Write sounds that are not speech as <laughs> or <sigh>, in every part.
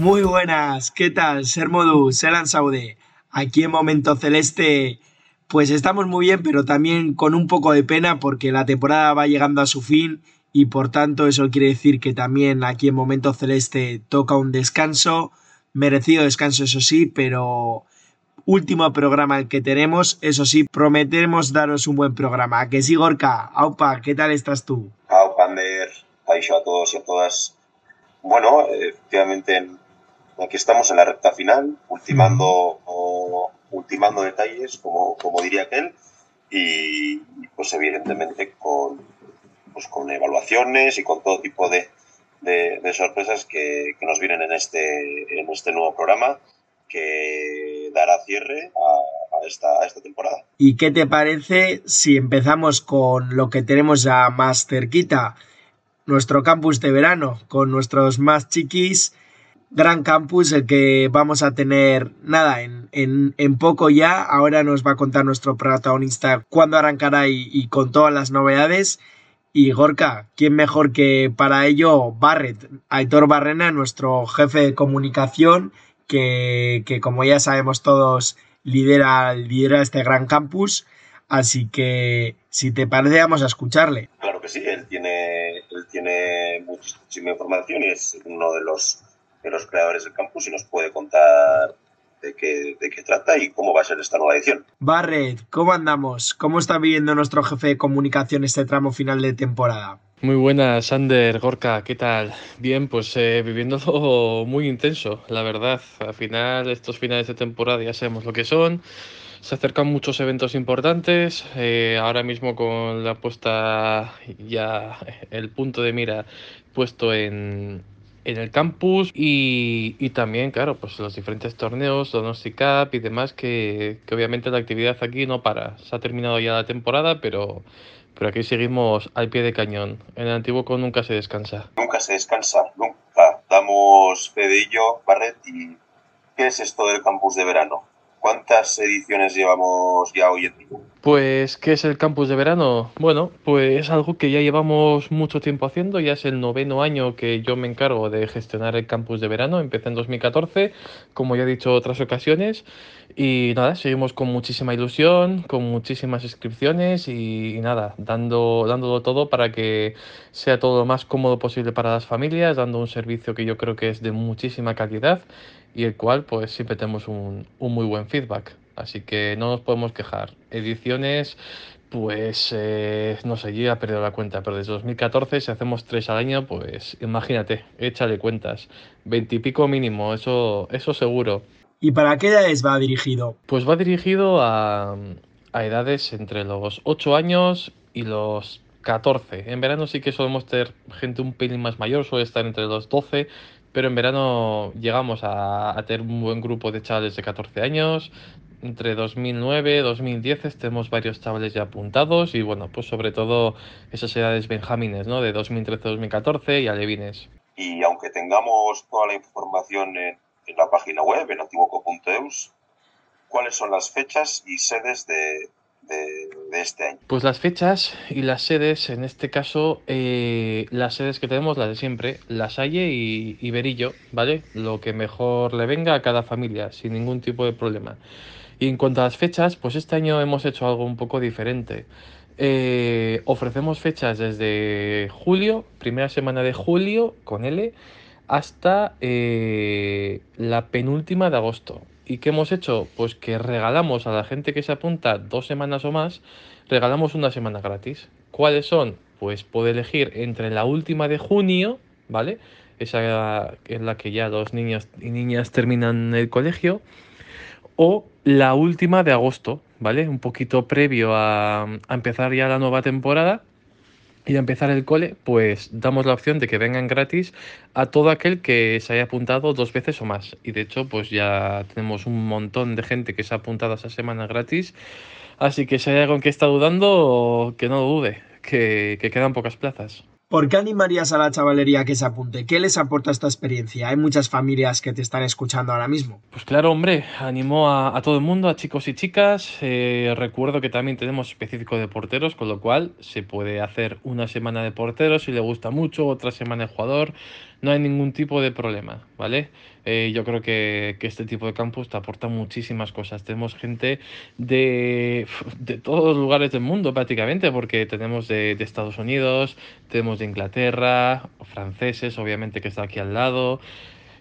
Muy buenas, ¿qué tal? Ser Modu, Selan Saude. Aquí en Momento Celeste, pues estamos muy bien, pero también con un poco de pena porque la temporada va llegando a su fin y por tanto eso quiere decir que también aquí en Momento Celeste toca un descanso, merecido descanso eso sí, pero último programa el que tenemos, eso sí, prometemos daros un buen programa. Que sí, Gorka, Aupa, ¿qué tal estás tú? Aupa, Ander, a todos y a todas. Bueno, efectivamente Aquí estamos en la recta final, ultimando, ultimando detalles, como, como diría aquel, y pues evidentemente con, pues con evaluaciones y con todo tipo de, de, sorpresas que, que, nos vienen en este, en este nuevo programa que dará cierre a, a, esta, a esta temporada. ¿Y qué te parece si empezamos con lo que tenemos ya más cerquita? Nuestro campus de verano, con nuestros más chiquis gran campus el que vamos a tener, nada, en, en, poco ya. Ahora nos va a contar nuestro protagonista cuándo arrancará y, con todas las novedades. Y Gorka, ¿quién mejor que para ello Barret, Aitor Barrena, nuestro jefe de comunicación, que, que como ya sabemos todos lidera, lidera este gran campus. Así que, si te parece, vamos a escucharle. Claro que sí, él tiene, él tiene muchísima información y es uno de los de los creadores del campus y nos puede contar de qué, de qué trata y cómo va a ser esta nueva edición. Barret, ¿cómo andamos? ¿Cómo está viviendo nuestro jefe de comunicación este tramo final de temporada? Muy buenas, Sander, Gorka, ¿qué tal? Bien, pues eh, viviéndolo <laughs> muy intenso, la verdad. Al final, estos finales de temporada ya sabemos lo que son. Se acercan muchos eventos importantes. Eh, ahora mismo con la puesta ya el punto de mira puesto en, en el campus y, y, también, claro, pues los diferentes torneos, Donosti Cup y demás, que, que, obviamente la actividad aquí no para. Se ha terminado ya la temporada, pero, pero aquí seguimos al pie de cañón. En el antiguo nunca se descansa. Nunca se descansa, nunca. Damos fe de Barret, y ¿qué es esto del campus de verano? ¿Cuántas ediciones llevamos ya hoy en día? Pues, ¿qué es el campus de verano? Bueno, pues es algo que ya llevamos mucho tiempo haciendo, ya es el noveno año que yo me encargo de gestionar el campus de verano, empecé en 2014, como ya he dicho otras ocasiones, y nada, seguimos con muchísima ilusión, con muchísimas inscripciones y, y nada, dando, dándolo todo para que sea todo lo más cómodo posible para las familias, dando un servicio que yo creo que es de muchísima calidad y el cual pues siempre tenemos un, un muy buen feedback. Así que no nos podemos quejar. Ediciones, pues eh, no sé, yo ya he perdido la cuenta, pero desde 2014 si hacemos tres al año, pues imagínate, échale cuentas. Veintipico mínimo, eso, eso seguro. ¿Y para qué edades va dirigido? Pues va dirigido a, a edades entre los 8 años y los 14. En verano sí que solemos tener gente un pelín más mayor, suele estar entre los 12, pero en verano llegamos a, tener un buen grupo de chavales de 14 años. Entre 2009 y 2010 tenemos varios chavales ya apuntados y bueno, pues sobre todo esas edades benjamines, ¿no? De 2013-2014 y alevines. Y aunque tengamos toda la información en, en la página web, en antiguoco.eus, ¿cuáles son las fechas y sedes de, de, este año? Pues las fechas y las sedes, en este caso, eh, las sedes que tenemos, las de siempre, La Salle y, y Berillo, ¿vale? Lo que mejor le venga a cada familia, sin ningún tipo de problema. Y en cuanto a las fechas, pues este año hemos hecho algo un poco diferente. Eh, ofrecemos fechas desde julio, primera semana de julio, con L, hasta eh, la penúltima de agosto. ¿Y qué hemos hecho? Pues que regalamos a la gente que se apunta dos semanas o más, regalamos una semana gratis. ¿Cuáles son? Pues puede elegir entre la última de junio, ¿vale? Esa es la que ya los niños y niñas terminan el colegio. O la última de agosto, ¿vale? Un poquito previo a, a empezar ya la nueva temporada. Y a empezar el cole, pues damos la opción de que vengan gratis a todo aquel que se haya apuntado dos veces o más. Y de hecho, pues ya tenemos un montón de gente que se ha apuntado esa semana gratis. Así que si hay algo que está dudando, que no dude, que quedan pocas plazas. ¿Por qué animarías a la chavalería que se apunte? ¿Qué les aporta esta experiencia? Hay muchas familias que te están escuchando ahora mismo. Pues claro, hombre, animo a, todo el mundo, a chicos y chicas. Eh, recuerdo que también tenemos específico de porteros, con lo cual se puede hacer una semana de porteros si le gusta mucho, otra semana de jugador no hay ningún tipo de problema, ¿vale? Eh, yo creo que, este tipo de campus te aporta muchísimas cosas. Tenemos gente de, <laughs> de todos los lugares del mundo prácticamente, porque tenemos de, Estados Unidos, tenemos de Inglaterra, franceses, obviamente que está aquí al lado.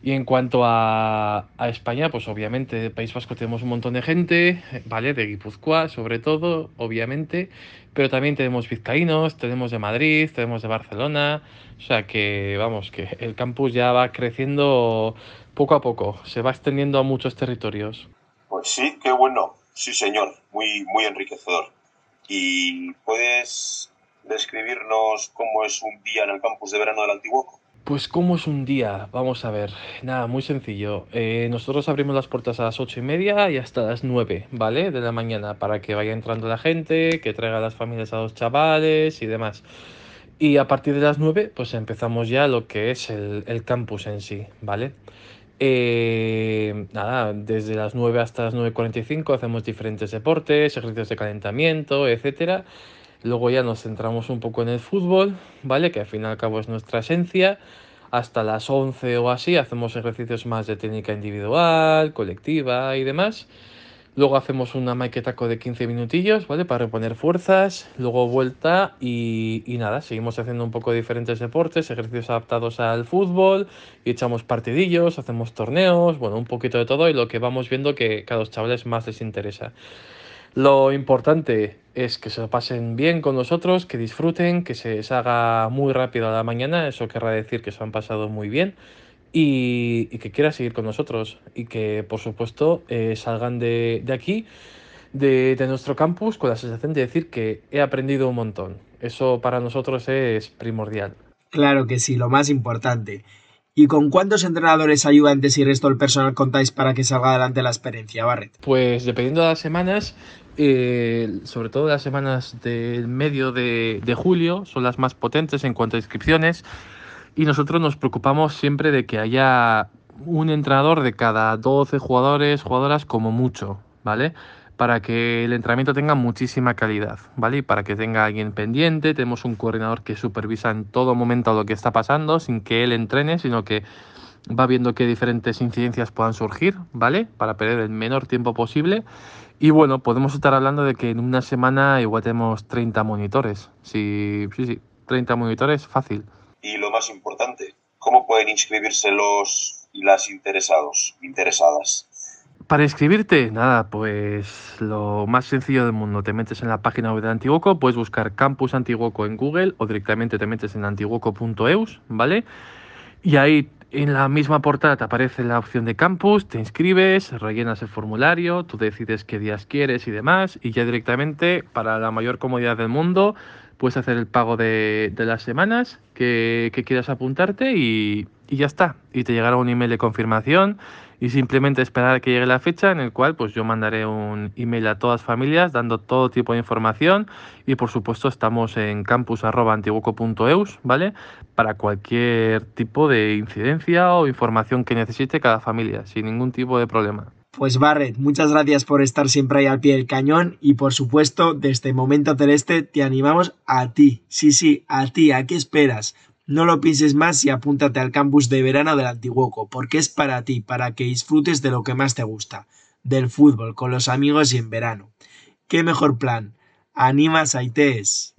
Y en cuanto a, España, pues obviamente de País Vasco tenemos un montón de gente, ¿vale? De Guipúzcoa, sobre todo, obviamente. Pero también tenemos vizcaínos, tenemos de Madrid, tenemos de Barcelona. O sea que, vamos, que el campus ya va creciendo poco a poco, se va extendiendo a muchos territorios. Pues sí, qué bueno. Sí, señor, muy, muy enriquecedor. ¿Y puedes describirnos cómo es un día en el campus de verano del Antiguoco? Pues cómo es un día, vamos a ver, nada, muy sencillo. Eh, nosotros abrimos las puertas a las ocho y media y hasta las nueve, ¿vale? De la mañana para que vaya entrando la gente, que traiga las familias a los chavales y demás. Y a partir de las nueve, pues empezamos ya lo que es el, campus en sí, ¿vale? Eh, nada, desde las 9 hasta las 9.45 hacemos diferentes deportes, ejercicios de calentamiento, etcétera. Luego ya nos centramos un poco en el fútbol, ¿vale? Que al fin y al cabo es nuestra esencia. Hasta las 11 o así hacemos ejercicios más de técnica individual, colectiva y demás. Luego hacemos una maquetaco de 15 minutillos, ¿vale? Para reponer fuerzas. Luego vuelta y, y, nada, seguimos haciendo un poco diferentes deportes, ejercicios adaptados al fútbol y echamos partidillos, hacemos torneos, bueno, un poquito de todo y lo que vamos viendo que, que a los chavales más les interesa. Lo importante es que se pasen bien con nosotros, que disfruten, que se les haga muy rápido a la mañana, eso querrá decir que se han pasado muy bien y, que quieran seguir con nosotros y que por supuesto eh, salgan de, aquí, de, de, nuestro campus, con la sensación de decir que he aprendido un montón. Eso para nosotros es primordial. Claro que sí, lo más importante. ¿Y con cuántos entrenadores, ayudantes y resto del personal contáis para que salga adelante la experiencia, Barret? Pues dependiendo de las semanas, eh, sobre todo las semanas del medio de, julio, son las más potentes en cuanto a inscripciones. Y nosotros nos preocupamos siempre de que haya un entrenador de cada 12 jugadores, jugadoras como mucho, ¿vale? Para que el entrenamiento tenga muchísima calidad, ¿vale? Y para que tenga alguien pendiente, tenemos un coordinador que supervisa en todo momento lo que está pasando, sin que él entrene, sino que va viendo qué diferentes incidencias puedan surgir, ¿vale? Para perder el menor tiempo posible. Y bueno, podemos estar hablando de que en una semana igual tenemos 30 monitores. Sí, sí, sí, 30 monitores, fácil. Y lo más importante, ¿cómo pueden inscribirse los y las interesados, interesadas? Para inscribirte, nada, pues lo más sencillo del mundo, te metes en la página web de Antiguoco, puedes buscar Campus Antiguoco en Google o directamente te metes en antiguoco.eus, ¿vale? Y ahí en la misma portada te aparece la opción de campus, te inscribes, rellenas el formulario, tú decides qué días quieres y demás, y ya directamente, para la mayor comodidad del mundo, puedes hacer el pago de, las semanas que, quieras apuntarte y, y ya está. Y te llegará un email de confirmación y simplemente esperar a que llegue la fecha en el cual pues yo mandaré un email a todas las familias dando todo tipo de información y por supuesto estamos en campus.antiguoco.eus, ¿vale? Para cualquier tipo de incidencia o información que necesite cada familia, sin ningún tipo de problema. Pues Barret, muchas gracias por estar siempre ahí al pie del cañón y por supuesto, desde momento celeste te animamos a ti. Sí, sí, a ti, ¿a qué esperas? No lo pienses más y apúntate al campus de verano del Antiguoco, porque es para ti, para que disfrutes de lo que más te gusta, del fútbol, con los amigos y en verano. ¿Qué mejor plan? Animas a.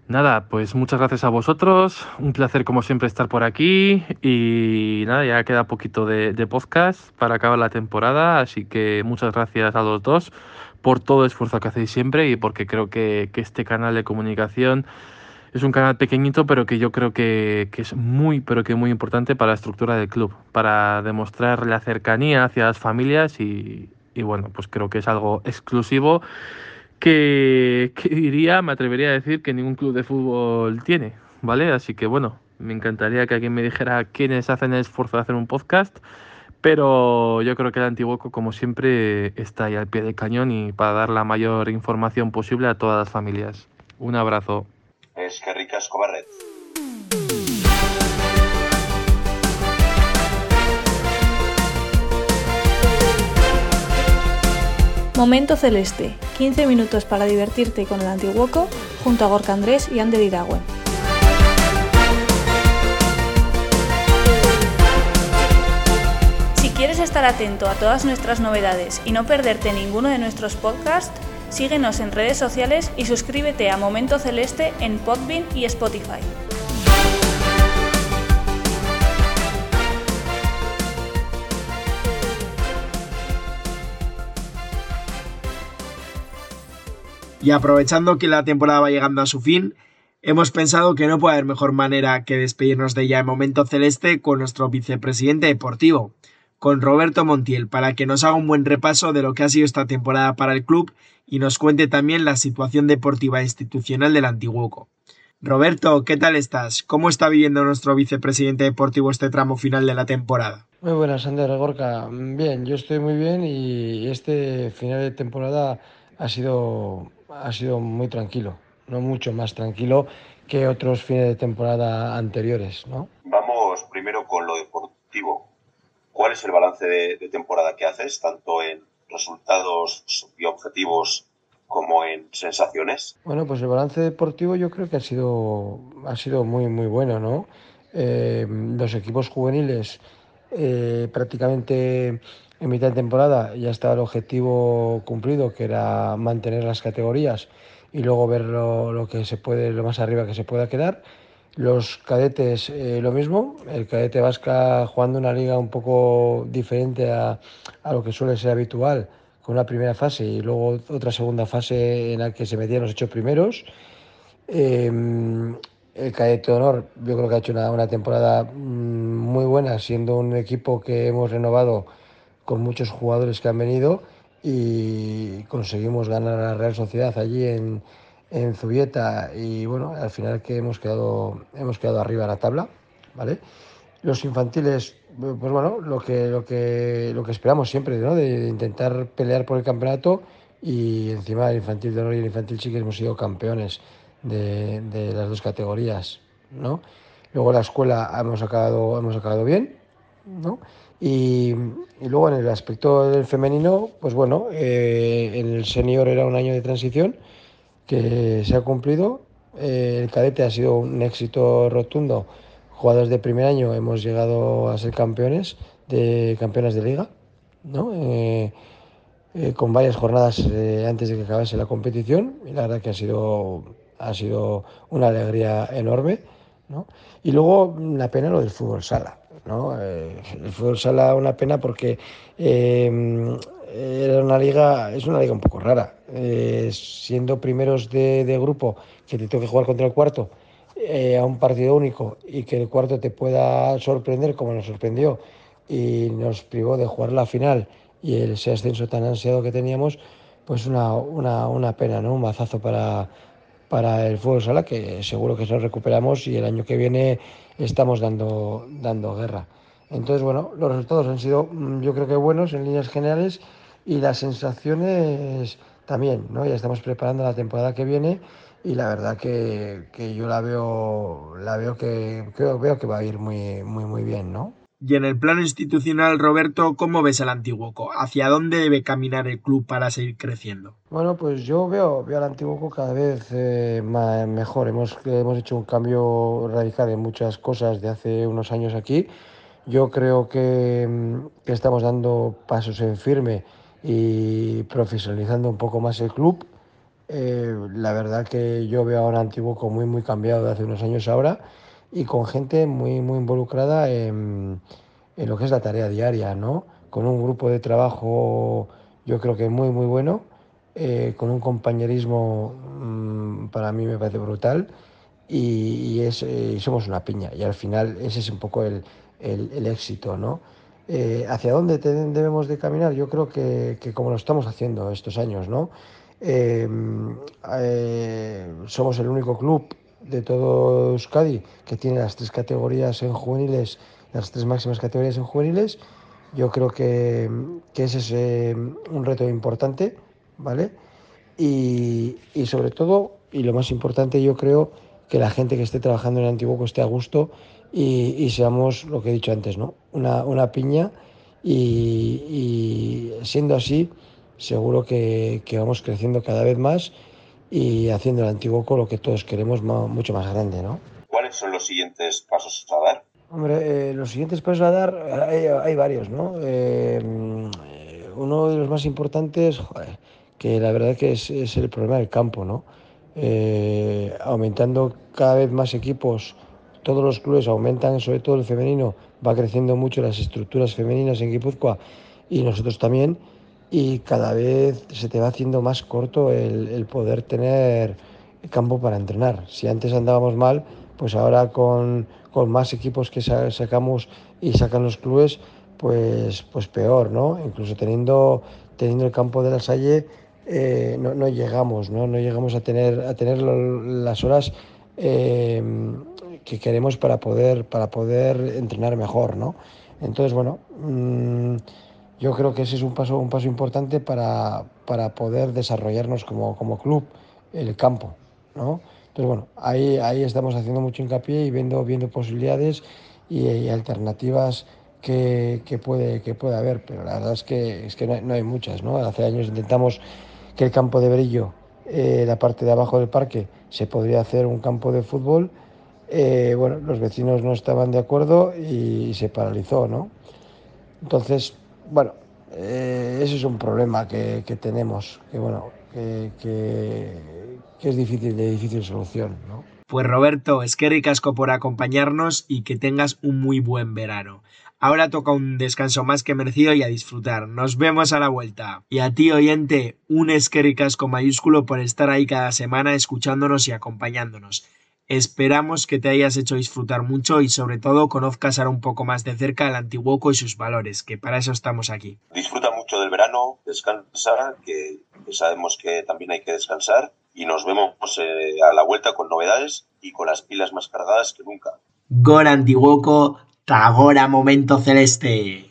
Nada, pues muchas gracias a vosotros, un placer como siempre estar por aquí y nada, ya queda poquito de, podcast para acabar la temporada, así que muchas gracias a los dos por todo el esfuerzo que hacéis siempre y porque creo que este canal de comunicación es un canal pequeñito, pero que yo creo que, es muy, pero que muy importante para la estructura del club, para demostrar la cercanía hacia las familias y, bueno, pues creo que es algo exclusivo que, que, diría, me atrevería a decir que ningún club de fútbol tiene, ¿vale? Así que bueno, me encantaría que alguien me dijera quiénes hacen el esfuerzo de hacer un podcast, pero yo creo que el Antiguoco, como siempre, está ahí al pie del cañón y para dar la mayor información posible a todas las familias. Un abrazo. Es que ricas Cobarret. Momento Celeste, 15 minutos para divertirte con el Antiguoco junto a Gorka Andrés y Ander Iragüen. Si quieres estar atento a todas nuestras novedades y no perderte ninguno de nuestros podcasts, síguenos en redes sociales y suscríbete a Momento Celeste en Podbean y Spotify. Y aprovechando que la temporada va llegando a su fin, hemos pensado que no puede haber mejor manera que despedirnos de ella en momento celeste con nuestro vicepresidente deportivo, con Roberto Montiel, para que nos haga un buen repaso de lo que ha sido esta temporada para el club y nos cuente también la situación deportiva e institucional del Antiguoco. Roberto, ¿qué tal estás? ¿Cómo está viviendo nuestro vicepresidente deportivo este tramo final de la temporada? Muy buenas, Ander Gorka. Bien, yo estoy muy bien y este final de temporada ha sido ha sido muy tranquilo, no mucho más tranquilo que otros fines de temporada anteriores, ¿no? Vamos primero con lo deportivo. ¿Cuál es el balance de, temporada que haces, tanto en resultados y objetivos como en sensaciones? Bueno, pues el balance deportivo yo creo que ha sido, ha sido muy, muy bueno, ¿no? Eh, los equipos juveniles eh, prácticamente en mitad de temporada ya estaba el objetivo cumplido, que era mantener las categorías y luego ver lo, que se puede, lo más arriba que se pueda quedar. Los cadetes eh, lo mismo, el cadete vasca jugando una liga un poco diferente a, lo que suele ser habitual, con una primera fase y luego otra segunda fase en la que se metían los ocho primeros. Em, el cadete honor yo creo que ha hecho una, una temporada mm, muy buena, siendo un equipo que hemos renovado con muchos jugadores que han venido y conseguimos ganar a la Real Sociedad allí en, en Zubieta y bueno, al final que hemos quedado, hemos quedado arriba de la tabla, ¿vale? Los infantiles, pues bueno, lo que, lo que, lo que esperamos siempre, ¿no? De, intentar pelear por el campeonato y encima el infantil de honor y el infantil sí que hemos sido campeones de, de las dos categorías, ¿no? Luego la escuela hemos acabado, hemos acabado bien, ¿no? Y, luego en el aspecto del femenino, pues bueno, eh, en el senior era un año de transición que se ha cumplido. Eh, el cadete ha sido un éxito rotundo. Jugadores de primer año hemos llegado a ser campeones de campeonas de liga, ¿no? Eh, con varias jornadas antes de que acabase la competición y la verdad que ha sido, ha sido una alegría enorme. ¿no? Y luego la pena lo del fútbol sala. ¿no? Eh, el fútbol sala una pena porque eh, era una liga, es una liga un poco rara. Eh, siendo primeros de, grupo que te tengo que jugar contra el cuarto a un partido único y que el cuarto te pueda sorprender como nos sorprendió y nos privó de jugar la final y ese ascenso tan ansiado que teníamos, pues una, una, una pena, ¿no? Un mazazo para, para el fútbol sala que seguro que nos recuperamos y el año que viene estamos dando, dando guerra. Entonces, bueno, los resultados han sido mm, yo creo que buenos en líneas generales y las sensaciones también, ¿no? Ya estamos preparando la temporada que viene y la verdad que, que yo la veo, la veo que creo, veo que va a ir muy, muy, muy bien, ¿no? Y en el plano institucional, Roberto, ¿cómo ves al Antiguoco? ¿Hacia dónde debe caminar el club para seguir creciendo? Bueno, pues yo veo, veo al Antiguoco cada vez eh, mejor. Hemos, hemos hecho un cambio radical en muchas cosas de hace unos años aquí. Yo creo que, mm, que estamos dando pasos en firme y profesionalizando un poco más el club. Eh, la verdad que yo veo a un Antiguoco muy, muy cambiado de hace unos años ahora y con gente muy, muy involucrada en, en, lo que es la tarea diaria, ¿no? Con un grupo de trabajo yo creo que muy, muy bueno, eh, con un compañerismo mm, para mí me parece brutal y, es, eh, somos una piña y al final ese es un poco el, el, el éxito, ¿no? Eh, ¿Hacia dónde debemos de caminar? Yo creo que, que, como lo estamos haciendo estos años, ¿no? somos el único club de todo Euskadi, que tiene las tres categorías en juveniles, las tres máximas categorías en juveniles. Yo creo que, que ese es eh, un reto importante, ¿vale? Y, y, sobre todo, y lo más importante, yo creo que la gente que esté trabajando en Antiguo esté a gusto y, y, seamos lo que he dicho antes, ¿no? Una, una piña y, y, siendo así, seguro que, que, vamos creciendo cada vez más y haciendo el Antiguo lo que todos queremos más, mucho más grande, ¿no? ¿Cuáles son los siguientes pasos a dar? Hombre, eh, los siguientes pasos a dar hay, hay varios, ¿no? Eh, uno de los más importantes, joder, que la verdad que es, es, el problema del campo, ¿no? Eh, aumentando cada vez más equipos, todos los clubes aumentan, sobre todo el femenino, va creciendo mucho las estructuras femeninas en Guipúzcoa y nosotros también, y cada vez se te va haciendo más corto el, poder tener campo para entrenar. Si antes andábamos mal, pues ahora con, con más equipos que sacamos y sacan los clubes, pues, pues peor, ¿no? Incluso teniendo, teniendo el campo de la Salle, eh, no, no, llegamos, ¿no? No llegamos a tener, a tener las horas eh, que queremos para poder, para poder entrenar mejor, ¿no? Entonces, bueno, mmm, yo creo que ese es un paso, un paso importante para, para poder desarrollarnos como, como club, el campo, ¿no? Entonces, bueno, ahí, ahí estamos haciendo mucho hincapié y viendo, viendo posibilidades y, y alternativas que, que, puede, que puede haber, pero la verdad es que, es que no, hay, no hay muchas, ¿no? Hace años intentamos que el campo de Brillo, eh, la parte de abajo del parque, se podría hacer un campo de fútbol. Eh, bueno, los vecinos no estaban de acuerdo y, se paralizó, ¿no? Entonces, bueno, eh, ese es un problema que, que tenemos, que bueno, que, que, es difícil, de difícil solución, ¿no? Pues Roberto, es que ricasco por acompañarnos y que tengas un muy buen verano. Ahora toca un descanso más que merecido y a disfrutar. Nos vemos a la vuelta. Y a ti, oyente, un esquericasco mayúsculo por estar ahí cada semana escuchándonos y acompañándonos. Esperamos que te hayas hecho disfrutar mucho y sobre todo conozcas ahora un poco más de cerca al Antiguoco y sus valores, que para eso estamos aquí. Disfruta mucho del verano, descansa, que, que sabemos que también hay que descansar y nos vemos eh, a la vuelta con novedades y con las pilas más cargadas que nunca. Gor Antiguoco, Tagora Momento Celeste.